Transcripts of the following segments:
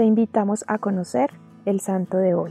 te invitamos a conocer el santo de hoy.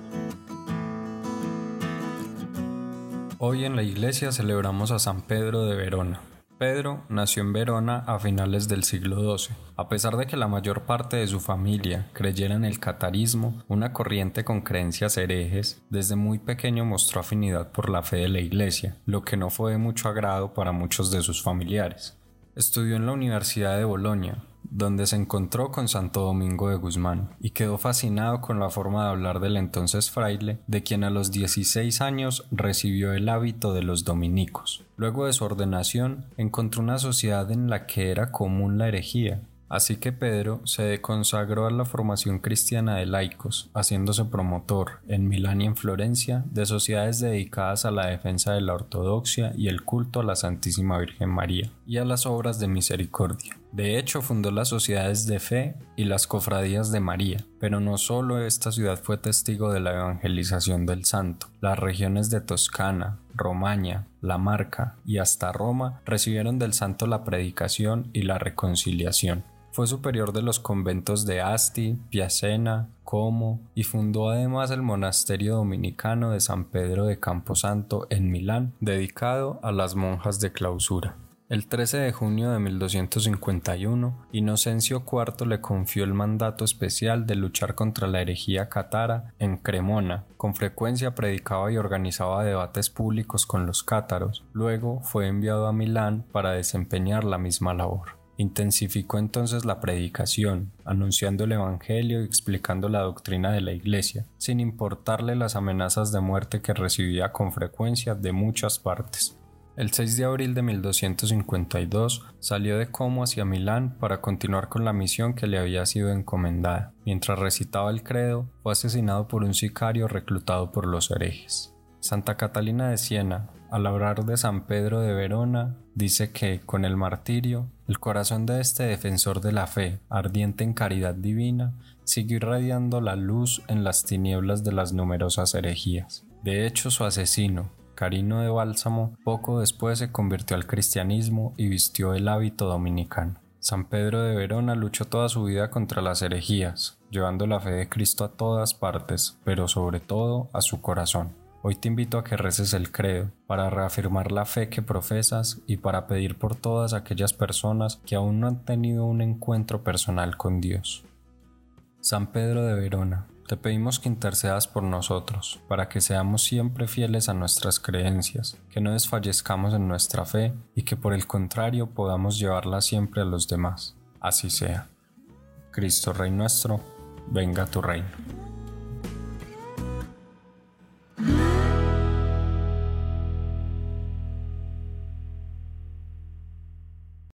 Hoy en la iglesia celebramos a San Pedro de Verona. Pedro nació en Verona a finales del siglo XII. A pesar de que la mayor parte de su familia creyera en el catarismo, una corriente con creencias herejes, desde muy pequeño mostró afinidad por la fe de la iglesia, lo que no fue de mucho agrado para muchos de sus familiares. Estudió en la Universidad de Bolonia, donde se encontró con Santo Domingo de Guzmán y quedó fascinado con la forma de hablar del entonces fraile, de quien a los 16 años recibió el hábito de los dominicos. Luego de su ordenación, encontró una sociedad en la que era común la herejía, Así que Pedro se consagró a la formación cristiana de laicos, haciéndose promotor, en Milán y en Florencia, de sociedades dedicadas a la defensa de la ortodoxia y el culto a la Santísima Virgen María, y a las obras de misericordia. De hecho, fundó las sociedades de fe y las cofradías de María, pero no solo esta ciudad fue testigo de la evangelización del santo, las regiones de Toscana, Romaña, La Marca y hasta Roma recibieron del santo la predicación y la reconciliación. Fue superior de los conventos de Asti, Piacena, Como y fundó además el monasterio dominicano de San Pedro de Camposanto en Milán, dedicado a las monjas de clausura. El 13 de junio de 1251, Inocencio IV le confió el mandato especial de luchar contra la herejía cátara en Cremona. Con frecuencia predicaba y organizaba debates públicos con los cátaros. Luego fue enviado a Milán para desempeñar la misma labor. Intensificó entonces la predicación, anunciando el Evangelio y explicando la doctrina de la Iglesia, sin importarle las amenazas de muerte que recibía con frecuencia de muchas partes. El 6 de abril de 1252 salió de Como hacia Milán para continuar con la misión que le había sido encomendada. Mientras recitaba el credo, fue asesinado por un sicario reclutado por los herejes. Santa Catalina de Siena, al hablar de San Pedro de Verona, dice que, con el martirio, el corazón de este defensor de la fe, ardiente en caridad divina, siguió irradiando la luz en las tinieblas de las numerosas herejías. De hecho, su asesino, Carino de Bálsamo, poco después se convirtió al cristianismo y vistió el hábito dominicano. San Pedro de Verona luchó toda su vida contra las herejías, llevando la fe de Cristo a todas partes, pero sobre todo a su corazón. Hoy te invito a que reces el credo para reafirmar la fe que profesas y para pedir por todas aquellas personas que aún no han tenido un encuentro personal con Dios. San Pedro de Verona, te pedimos que intercedas por nosotros, para que seamos siempre fieles a nuestras creencias, que no desfallezcamos en nuestra fe y que por el contrario podamos llevarla siempre a los demás. Así sea. Cristo Rey nuestro, venga tu reino.